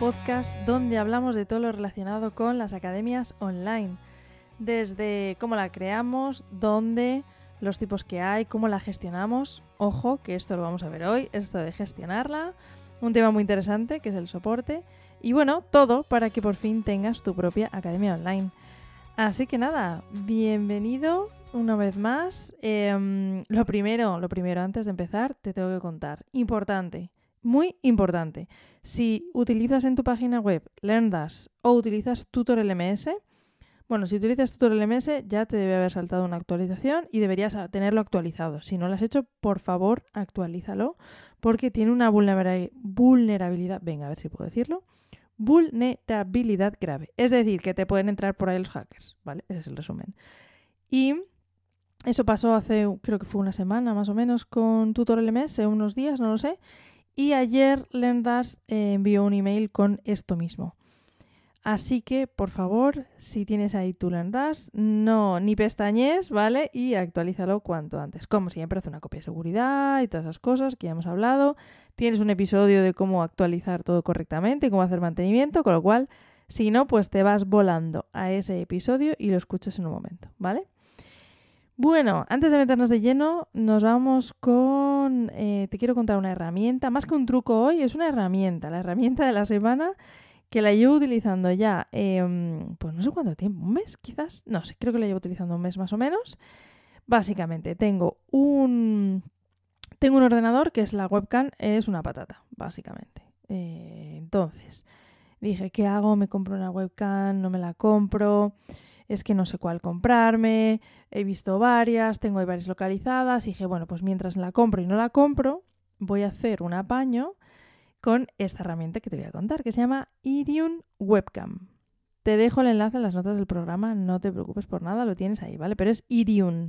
podcast donde hablamos de todo lo relacionado con las academias online. Desde cómo la creamos, dónde, los tipos que hay, cómo la gestionamos. Ojo, que esto lo vamos a ver hoy, esto de gestionarla. Un tema muy interesante que es el soporte. Y bueno, todo para que por fin tengas tu propia academia online. Así que nada, bienvenido una vez más. Em, lo primero, lo primero, antes de empezar, te tengo que contar. Importante, muy importante. Si utilizas en tu página web LearnDash o utilizas TutorLMS, bueno, si utilizas TutorLMS ya te debe haber saltado una actualización y deberías tenerlo actualizado. Si no lo has hecho, por favor, actualízalo porque tiene una vulnerabilidad, venga, a ver si puedo decirlo, vulnerabilidad grave. Es decir, que te pueden entrar por ahí los hackers, ¿vale? Ese es el resumen. Y eso pasó hace, creo que fue una semana más o menos con TutorLMS, unos días, no lo sé. Y ayer Lendas eh, envió un email con esto mismo. Así que, por favor, si tienes ahí tu Lendas, no ni pestañes, ¿vale? Y actualízalo cuanto antes. Como siempre, hace una copia de seguridad y todas esas cosas que ya hemos hablado. Tienes un episodio de cómo actualizar todo correctamente y cómo hacer mantenimiento, con lo cual, si no, pues te vas volando a ese episodio y lo escuchas en un momento, ¿vale? Bueno, antes de meternos de lleno, nos vamos con... Eh, te quiero contar una herramienta, más que un truco hoy, es una herramienta, la herramienta de la semana que la llevo utilizando ya, em, pues no sé cuánto tiempo, un mes quizás, no sé, creo que la llevo utilizando un mes más o menos. Básicamente, tengo un, tengo un ordenador que es la webcam, es una patata, básicamente. Eh, entonces, dije, ¿qué hago? ¿Me compro una webcam? ¿No me la compro? Es que no sé cuál comprarme, he visto varias, tengo varias localizadas, y dije, bueno, pues mientras la compro y no la compro, voy a hacer un apaño con esta herramienta que te voy a contar, que se llama Irium Webcam. Te dejo el enlace en las notas del programa, no te preocupes por nada, lo tienes ahí, ¿vale? Pero es Irium.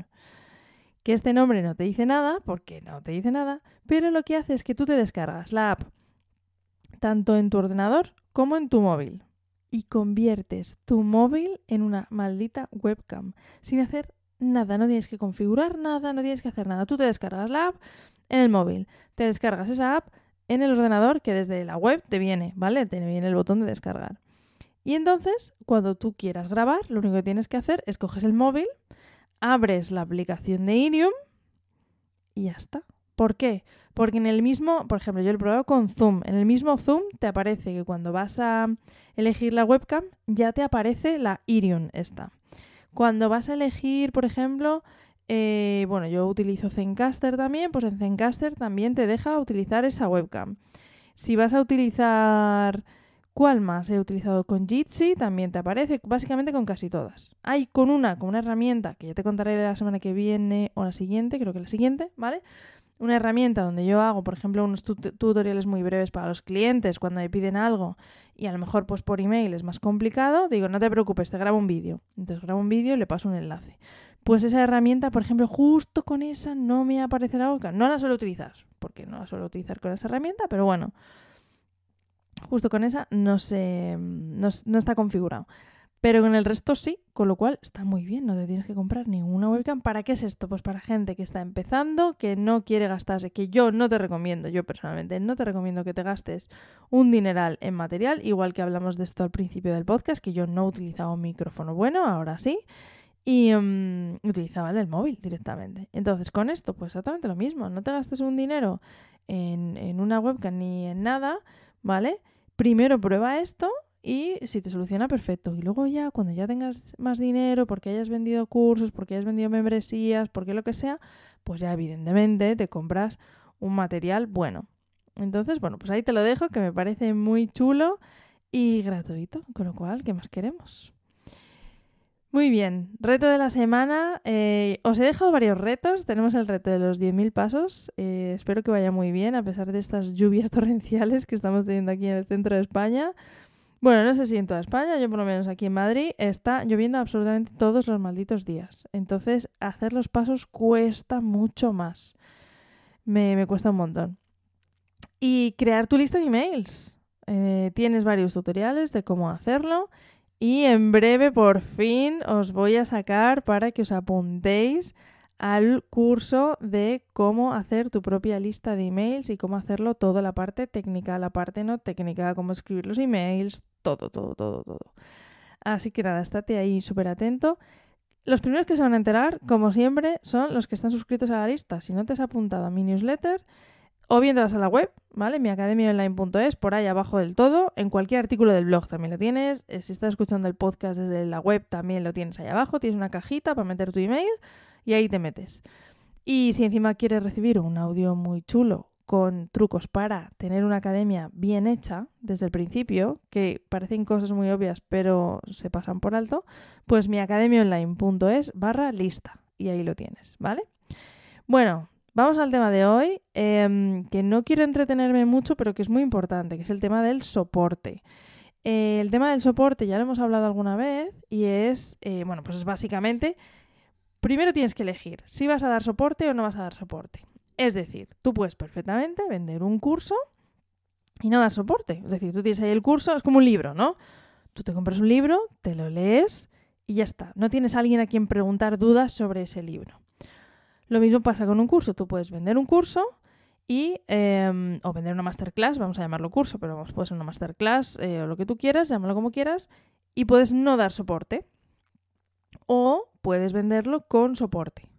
Que este nombre no te dice nada, porque no te dice nada, pero lo que hace es que tú te descargas la app tanto en tu ordenador como en tu móvil y conviertes tu móvil en una maldita webcam sin hacer nada, no tienes que configurar nada, no tienes que hacer nada. Tú te descargas la app en el móvil, te descargas esa app en el ordenador que desde la web te viene, ¿vale? Te viene el botón de descargar. Y entonces, cuando tú quieras grabar, lo único que tienes que hacer es coges el móvil, abres la aplicación de Irium y ya está. ¿Por qué? Porque en el mismo, por ejemplo, yo he probado con Zoom. En el mismo Zoom te aparece que cuando vas a elegir la webcam, ya te aparece la Irium esta. Cuando vas a elegir, por ejemplo, eh, bueno, yo utilizo Zencaster también, pues en Zencaster también te deja utilizar esa webcam. Si vas a utilizar... ¿Cuál más he utilizado con Jitsi? También te aparece, básicamente con casi todas. Hay con una, con una herramienta que ya te contaré la semana que viene o la siguiente, creo que la siguiente, ¿vale? Una herramienta donde yo hago, por ejemplo, unos tutoriales muy breves para los clientes cuando me piden algo y a lo mejor pues por email es más complicado, digo, no te preocupes, te grabo un vídeo. Entonces grabo un vídeo y le paso un enlace. Pues esa herramienta, por ejemplo, justo con esa no me aparece la boca. No la suelo utilizar, porque no la suelo utilizar con esa herramienta, pero bueno, justo con esa no, se, no, no está configurado. Pero con el resto sí, con lo cual está muy bien, no te tienes que comprar ninguna webcam. ¿Para qué es esto? Pues para gente que está empezando, que no quiere gastarse, que yo no te recomiendo, yo personalmente no te recomiendo que te gastes un dineral en material, igual que hablamos de esto al principio del podcast, que yo no utilizaba un micrófono bueno, ahora sí, y mm, utilizaba el del móvil directamente. Entonces con esto, pues exactamente lo mismo, no te gastes un dinero en, en una webcam ni en nada, ¿vale? Primero prueba esto y si te soluciona, perfecto. Y luego ya, cuando ya tengas más dinero, porque hayas vendido cursos, porque hayas vendido membresías, porque lo que sea, pues ya evidentemente te compras un material bueno. Entonces, bueno, pues ahí te lo dejo, que me parece muy chulo y gratuito, con lo cual, ¿qué más queremos? Muy bien, reto de la semana. Eh, os he dejado varios retos. Tenemos el reto de los 10.000 pasos. Eh, espero que vaya muy bien, a pesar de estas lluvias torrenciales que estamos teniendo aquí en el centro de España. Bueno, no sé si en toda España, yo por lo menos aquí en Madrid, está lloviendo absolutamente todos los malditos días. Entonces, hacer los pasos cuesta mucho más. Me, cuesta un montón. Y crear tu lista de emails. Eh, tienes varios tutoriales de cómo hacerlo. Y en breve, por fin, os voy a sacar para que os apuntéis al curso de cómo hacer tu propia lista de emails y cómo hacerlo toda la parte técnica, la parte no técnica, cómo escribir los emails, todo, todo, todo, todo. Así que nada, estate ahí súper atento. Los primeros que se van a enterar, como siempre, son los que están suscritos a la lista. Si no te has apuntado a mi newsletter, o bien te vas a la web, ¿vale? miacademiaonline.es, por ahí abajo del todo. En cualquier artículo del blog también lo tienes. Eh, si estás escuchando el podcast desde la web, también lo tienes ahí abajo. Tienes una cajita para meter tu email y ahí te metes. Y si encima quieres recibir un audio muy chulo con trucos para tener una academia bien hecha desde el principio, que parecen cosas muy obvias pero se pasan por alto, pues miacademiaonline.es barra lista y ahí lo tienes, ¿vale? Bueno, vamos al tema de hoy, em, que no quiero entretenerme mucho, pero que es muy importante, que es el tema del soporte. el tema del soporte ya lo hemos hablado alguna vez y es, eh, bueno, pues es básicamente, primero tienes que elegir si vas a dar soporte o no vas a dar soporte. Es decir, tú puedes perfectamente vender un curso y no dar soporte. Es decir, tú tienes ahí el curso, es como un libro, ¿no? Tú te compras un libro, te lo lees y ya está. No tienes a alguien a quien preguntar dudas sobre ese libro. Lo mismo pasa con un curso. Tú puedes vender un curso y, em, o vender una masterclass, vamos a llamarlo curso, pero vamos, puede ser una masterclass eh, o lo que tú quieras, llámalo como quieras, y puedes no dar soporte. O puedes venderlo con soporte.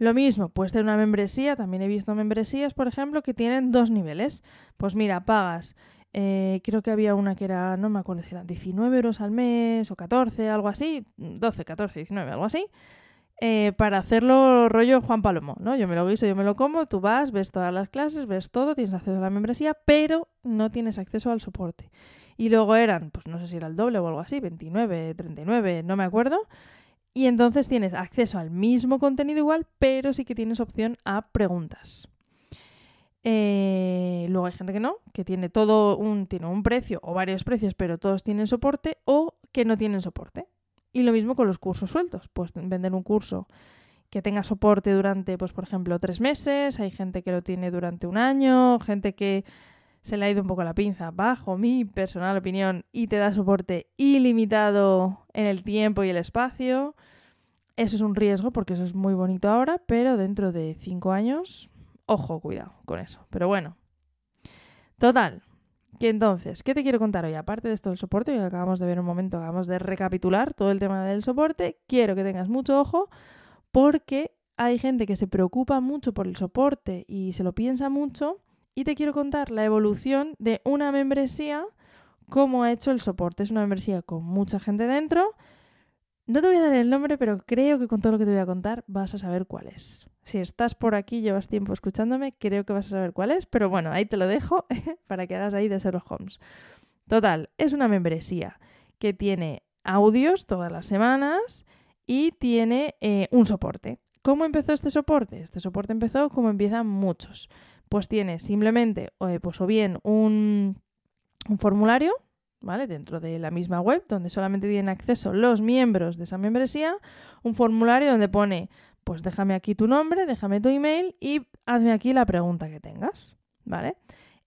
Lo mismo, puedes tener una membresía, también he visto membresías, por ejemplo, que tienen dos niveles. Pues mira, pagas, eh, creo que había una que era, no me acuerdo si eran 19 euros al mes o 14, algo así, 12, 14, 19, algo así. Eh, para hacerlo rollo Juan Palomo, ¿no? Yo me lo guiso, yo me lo como, tú vas, ves todas las clases, ves todo, tienes acceso a la membresía, pero no tienes acceso al soporte. Y luego eran, pues no sé si era el doble o algo así, 29, 39, no me acuerdo. Y entonces tienes acceso al mismo contenido igual, pero sí que tienes opción a preguntas. Eh, luego hay gente que no, que tiene todo un, tiene un precio o varios precios, pero todos tienen soporte o que no tienen soporte. Y lo mismo con los cursos sueltos. Pues vender un curso que tenga soporte durante, pues por ejemplo, tres meses. Hay gente que lo tiene durante un año, gente que se le ha ido un poco la pinza, bajo mi personal opinión, y te da soporte ilimitado en el tiempo y el espacio. Eso es un riesgo porque eso es muy bonito ahora, pero dentro de cinco años, ojo, cuidado con eso. Pero bueno. Total. Que entonces, ¿qué te quiero contar hoy? Aparte de esto del soporte, que acabamos de ver un momento, acabamos de recapitular todo el tema del soporte, quiero que tengas mucho ojo porque hay gente que se preocupa mucho por el soporte y se lo piensa mucho y te quiero contar la evolución de una membresía, cómo ha hecho el soporte. Es una membresía con mucha gente dentro. No te voy a dar el nombre, pero creo que con todo lo que te voy a contar vas a saber cuál es. Si estás por aquí, llevas tiempo escuchándome, creo que vas a saber cuál es, pero bueno, ahí te lo dejo para que hagas ahí de Sherlock Holmes. Total, es una membresía que tiene audios todas las semanas y tiene eh, un soporte. ¿Cómo empezó este soporte? Este soporte empezó como empiezan muchos pues tienes simplemente eh, pues o bien un, formulario, ¿vale? Dentro de la misma web, donde solamente tienen acceso los miembros de esa membresía, un formulario donde pone, pues déjame aquí tu nombre, déjame tu email y hazme aquí la pregunta que tengas, ¿vale?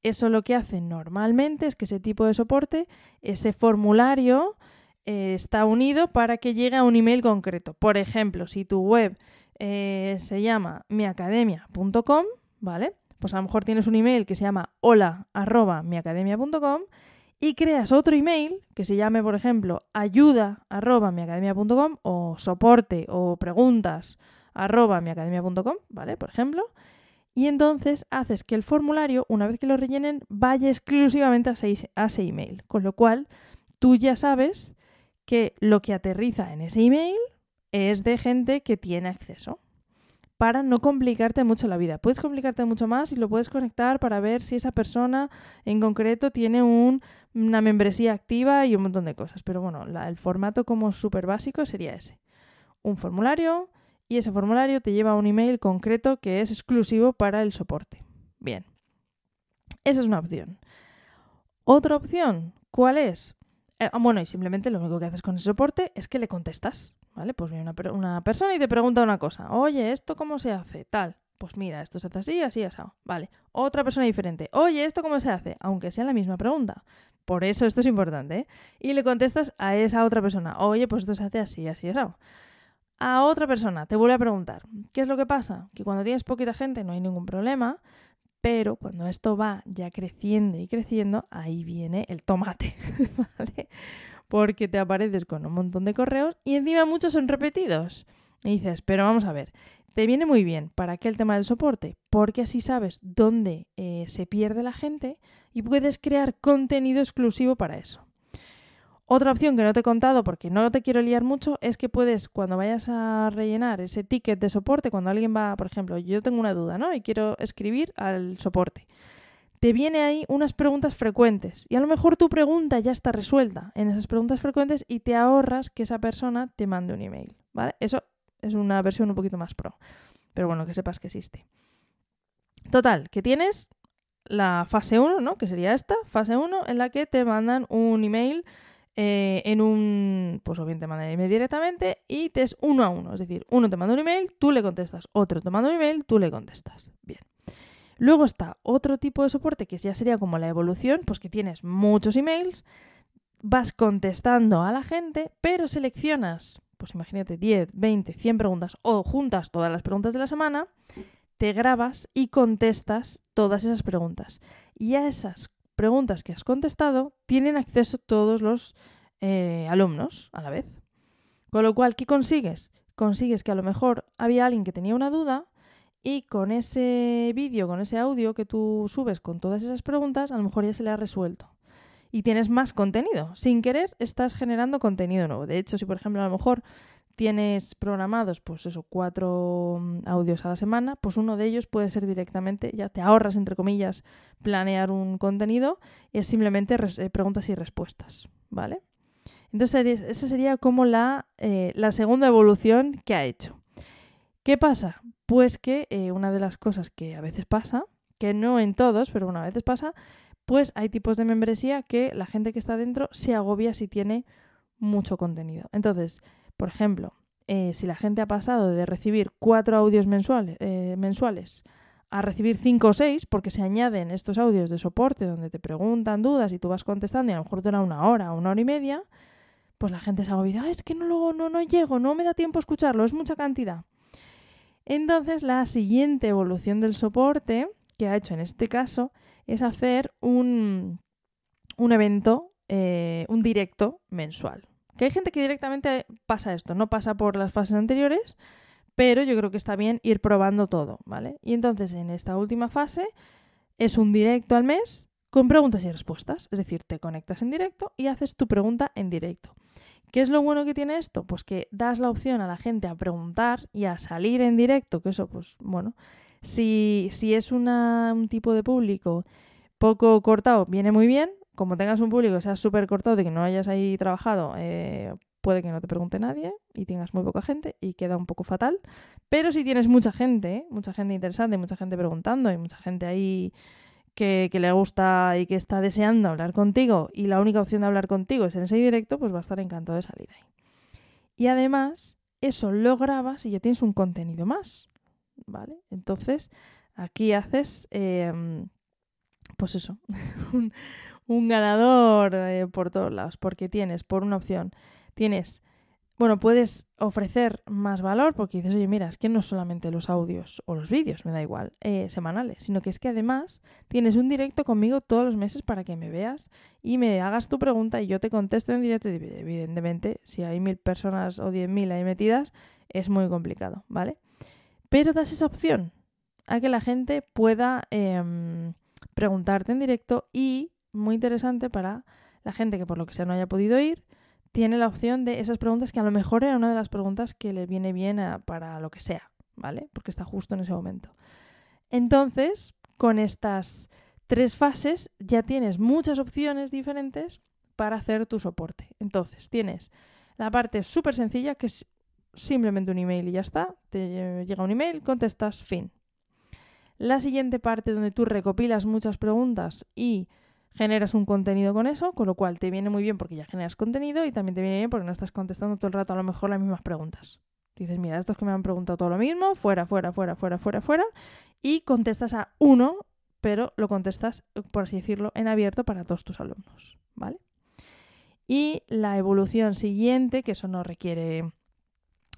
Eso lo que hace normalmente es que ese tipo de soporte, ese formulario, eh, está unido para que llegue a un email concreto. Por ejemplo, si tu web eh, se llama miacademia.com, ¿vale? Pues a lo mejor tienes un email que se llama hola arroba miacademia.com y creas otro email que se llame, por ejemplo, ayuda arroba miacademia.com o soporte o preguntas arroba miacademia.com, ¿vale? Por ejemplo. Y entonces haces que el formulario, una vez que lo rellenen, vaya exclusivamente a ese, a ese email. Con lo cual, tú ya sabes que lo que aterriza en ese email es de gente que tiene acceso para no complicarte mucho la vida. Puedes complicarte mucho más y lo puedes conectar para ver si esa persona en concreto tiene una membresía activa y un montón de cosas. Pero bueno, el formato como súper básico sería ese. Un formulario y ese formulario te lleva a un email concreto que es exclusivo para el soporte. Bien, esa es una opción. Otra opción, ¿cuál es? Eh, bueno, y simplemente lo único que haces con ese soporte es que le contestas. ¿Vale? Pues viene una, persona y te pregunta una cosa. Oye, ¿esto cómo se hace? Tal. Pues mira, esto se hace así, así, así. Vale. Otra persona diferente. Oye, ¿esto cómo se hace? Aunque sea la misma pregunta. Por eso esto es importante, ¿eh? Y le contestas a esa otra persona. Oye, pues esto se hace así, así, así. a otra persona, te vuelve a preguntar. ¿Qué es lo que pasa? Que cuando tienes poquita gente no hay ningún problema, pero cuando esto va ya creciendo y creciendo, ahí viene el tomate, ¿vale? Porque te apareces con un montón de correos y encima muchos son repetidos. Y dices, pero vamos a ver, te viene muy bien para qué el tema del soporte, porque así sabes dónde eh, se pierde la gente y puedes crear contenido exclusivo para eso. Otra opción que no te he contado porque no te quiero liar mucho es que puedes, cuando vayas a rellenar ese ticket de soporte, cuando alguien va, por ejemplo, yo tengo una duda, ¿no? Y quiero escribir al soporte. Te viene ahí unas preguntas frecuentes y a lo mejor tu pregunta ya está resuelta en esas preguntas frecuentes y te ahorras que esa persona te mande un email, ¿vale? Eso es una versión un poquito más pro. Pero bueno, que sepas que existe. Total, que tienes la fase 1, ¿no? Que sería esta, fase 1, en la que te mandan un email eh, en un, pues o bien te mandan el email directamente y te es uno a uno. Es decir, uno te manda un email, tú le contestas. Otro te manda un email, tú le contestas. Bien. Luego está otro tipo de soporte que ya sería como la evolución, pues que tienes muchos emails, vas contestando a la gente, pero seleccionas, pues imagínate 10, 20, 100 preguntas o juntas todas las preguntas de la semana, te grabas y contestas todas esas preguntas. Y a esas preguntas que has contestado tienen acceso todos los eh, alumnos a la vez. Con lo cual, ¿qué consigues? Consigues que a lo mejor había alguien que tenía una duda y con ese vídeo, con ese audio que tú subes con todas esas preguntas, a lo mejor ya se le ha resuelto. Y tienes más contenido. Sin querer, estás generando contenido nuevo. De hecho, si por ejemplo a lo mejor tienes programados, pues cuatro mm, audios a la semana, pues uno de ellos puede ser directamente, ya te ahorras, entre comillas, planear un contenido, es simplemente eh, preguntas y respuestas, ¿vale? Entonces, esa sería como eh, la, segunda evolución que ha hecho. ¿Qué pasa? Pues que eh, una de las cosas que a veces pasa, que no en todos, pero una a veces pasa, pues hay tipos de membresía que la gente que está dentro se agobia si tiene mucho contenido. Entonces, por ejemplo, eh, si la gente ha pasado de recibir cuatro audios mensuales, eh, mensuales a recibir cinco o seis, porque se añaden estos audios de soporte donde te preguntan dudas y tú vas contestando y a lo mejor dura una hora o una hora y media, pues la gente se agobia, es que no, lo, no, no llego, no me da tiempo a escucharlo, es mucha cantidad. Entonces la siguiente evolución del soporte que ha hecho en este caso es hacer un, un evento, eh, un directo mensual. Que hay gente que directamente pasa esto, no pasa por las fases anteriores, pero yo creo que está bien ir probando todo, ¿vale? Y entonces en esta última fase es un directo al mes con preguntas y respuestas, es decir, te conectas en directo y haces tu pregunta en directo. ¿Qué es lo bueno que tiene esto? Pues que das la opción a la gente a preguntar y a salir en directo, que eso, pues bueno, si, si es un tipo de público poco cortado, viene muy bien, como tengas un público que sea súper cortado de que no hayas ahí trabajado, eh, puede que no te pregunte nadie y tengas muy poca gente y queda un poco fatal. Pero si tienes mucha gente, mucha gente interesante, mucha gente preguntando y mucha gente ahí que, le gusta y que está deseando hablar contigo y la única opción de hablar contigo es en ese directo, pues va a estar encantado de salir ahí. Y además, eso lo grabas y ya tienes un contenido más. ¿Vale? Entonces, aquí haces, em, pues eso, un, un ganador eh, por todos lados, porque tienes, por una opción, tienes, bueno, puedes ofrecer más valor porque dices, oye, mira, es que no solamente los audios o los vídeos, me da igual, eh, semanales, sino que es que además tienes un directo conmigo todos los meses para que me veas y me hagas tu pregunta y yo te contesto en directo. Evidentemente, si hay mil personas o diez mil ahí metidas, es muy complicado, ¿vale? Pero das esa opción a que la gente pueda em, preguntarte en directo y muy interesante para la gente que por lo que sea no haya podido ir, tiene la opción de esas preguntas que a lo mejor era una de las preguntas que le viene bien para lo que sea, ¿vale? Porque está justo en ese momento. Entonces, con estas tres fases ya tienes muchas opciones diferentes para hacer tu soporte. Entonces, tienes la parte súper sencilla, que es simplemente un email y ya está. Te llega un email, contestas, fin. La siguiente parte donde tú recopilas muchas preguntas y generas un contenido con eso, con lo cual te viene muy bien porque ya generas contenido y también te viene bien porque no estás contestando todo el rato a lo mejor las mismas preguntas. Dices, mira, estos que me han preguntado todo lo mismo, fuera, fuera, fuera, fuera, fuera, fuera, y contestas a uno, pero lo contestas, por así decirlo, en abierto para todos tus alumnos, ¿vale? Y la evolución siguiente, que eso no requiere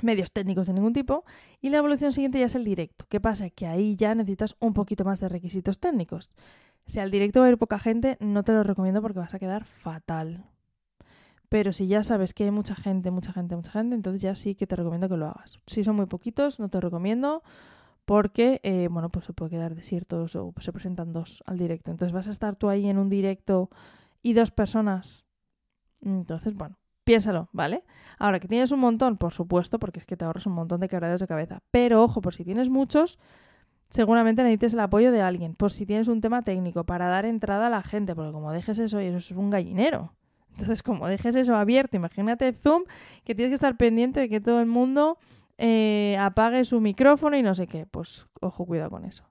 medios técnicos de ningún tipo. Y la evolución siguiente ya es el directo. ¿Qué pasa? Que ahí ya necesitas un poquito más de requisitos técnicos. Si al directo va a ir poca gente, no te lo recomiendo porque vas a quedar fatal. Pero si ya sabes que hay mucha gente, mucha gente, mucha gente, entonces ya sí que te recomiendo que lo hagas. Si son muy poquitos, no te recomiendo porque, eh, bueno, pues se puede quedar desiertos o se presentan dos al directo. Entonces vas a estar tú ahí en un directo y dos personas. Entonces, bueno, piénsalo, ¿vale? Ahora, que tienes un montón, por supuesto, porque es que te ahorras un montón de quebraderos de cabeza. Pero ojo, por si tienes muchos, seguramente necesites el apoyo de alguien. Por si tienes un tema técnico, para dar entrada a la gente, porque como dejes eso, y eso es un gallinero. Entonces, como dejes eso abierto, imagínate Zoom, que tienes que estar pendiente de que todo el mundo eh, apague su micrófono y no sé qué. Pues ojo, cuidado con eso.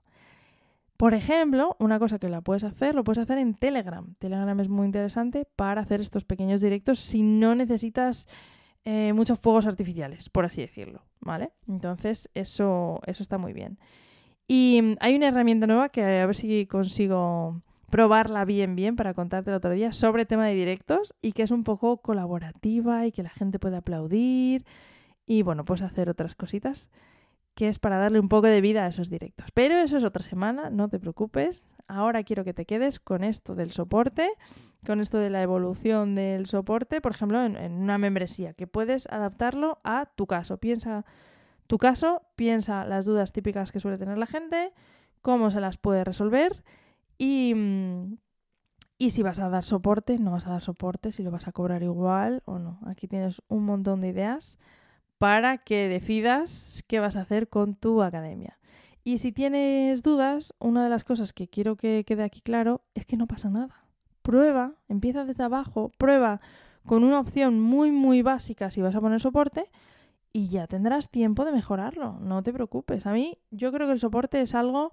Por ejemplo, una cosa que la puedes hacer, lo puedes hacer en Telegram. Telegram es muy interesante para hacer estos pequeños directos si no necesitas eh, muchos fuegos artificiales, por así decirlo, ¿vale? Entonces, eso, eso está muy bien. Y mm, hay una herramienta nueva que a ver si consigo probarla bien bien para contarte el otro día sobre tema de directos y que es un poco colaborativa y que la gente puede aplaudir y bueno, pues hacer otras cositas que es para darle un poco de vida a esos directos. Pero eso es otra semana, no te preocupes. Ahora quiero que te quedes con esto del soporte, con esto de la evolución del soporte, por ejemplo, en, una membresía, que puedes adaptarlo a tu caso. Piensa tu caso, piensa las dudas típicas que suele tener la gente, cómo se las puede resolver y, mm, y si vas a dar soporte, no vas a dar soporte, si lo vas a cobrar igual o no. Aquí tienes un montón de ideas para que decidas qué vas a hacer con tu academia. Y si tienes dudas, una de las cosas que quiero que quede aquí claro es que no pasa nada. Prueba, empieza desde abajo, prueba con una opción muy, muy básica si vas a poner soporte y ya tendrás tiempo de mejorarlo. No te preocupes. A mí yo creo que el soporte es algo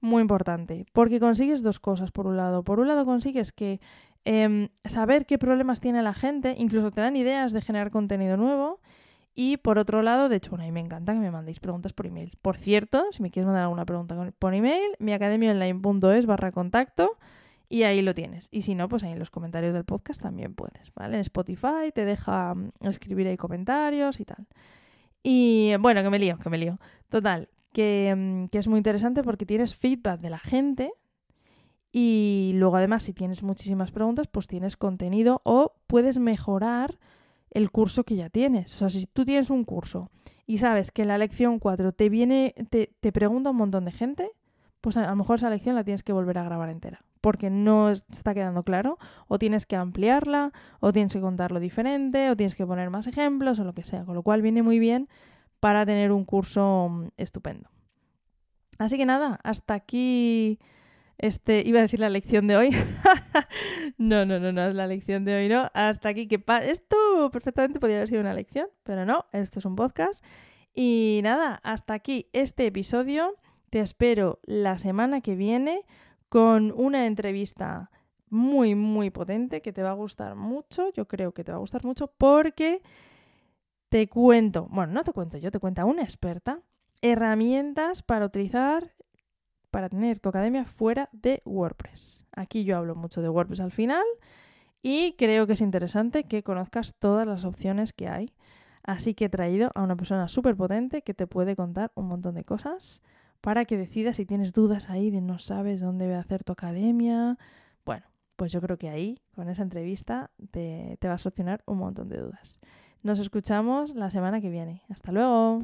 muy importante porque consigues dos cosas por un lado. Por un lado consigues que em, saber qué problemas tiene la gente, incluso te dan ideas de generar contenido nuevo y por otro lado, de hecho, bueno, a mí me encanta que me mandéis preguntas por email. Por cierto, si me quieres mandar alguna pregunta por email, miacademiaonline.es barra contacto y ahí lo tienes. Y si no, pues ahí en los comentarios del podcast también puedes, ¿vale? En Spotify te deja mm, escribir ahí comentarios y tal. Y bueno, que me lío, que me lío. Total, que, mm, que es muy interesante porque tienes feedback de la gente y luego además si tienes muchísimas preguntas, pues tienes contenido o puedes mejorar el curso que ya tienes. O sea, si tú tienes un curso y sabes que en la lección 4 te viene, te, te pregunta un montón de gente, pues a, lo mejor esa lección la tienes que volver a grabar entera, porque no está quedando claro, o tienes que ampliarla, o tienes que contarlo diferente, o tienes que poner más ejemplos, o lo que sea, con lo cual viene muy bien para tener un curso mm, estupendo. Así que nada, hasta aquí este, iba a decir la lección de hoy. no, no, no, no es la lección de hoy, no. Hasta aquí que esto perfectamente podría haber sido una lección, pero no, esto es un podcast. Y nada, hasta aquí este episodio. Te espero la semana que viene con una entrevista muy, muy potente que te va a gustar mucho. Yo creo que te va a gustar mucho porque te cuento, bueno, no te cuento yo, te cuenta una experta, herramientas para utilizar para tener tu academia fuera de WordPress. Aquí yo hablo mucho de WordPress al final y creo que es interesante que conozcas todas las opciones que hay. Así que he traído a una persona súper potente que te puede contar un montón de cosas para que decidas si tienes dudas ahí de no sabes dónde voy a hacer tu academia. Bueno, pues yo creo que ahí, con esa entrevista, te, te va a solucionar un montón de dudas. Nos escuchamos la semana que viene. Hasta luego.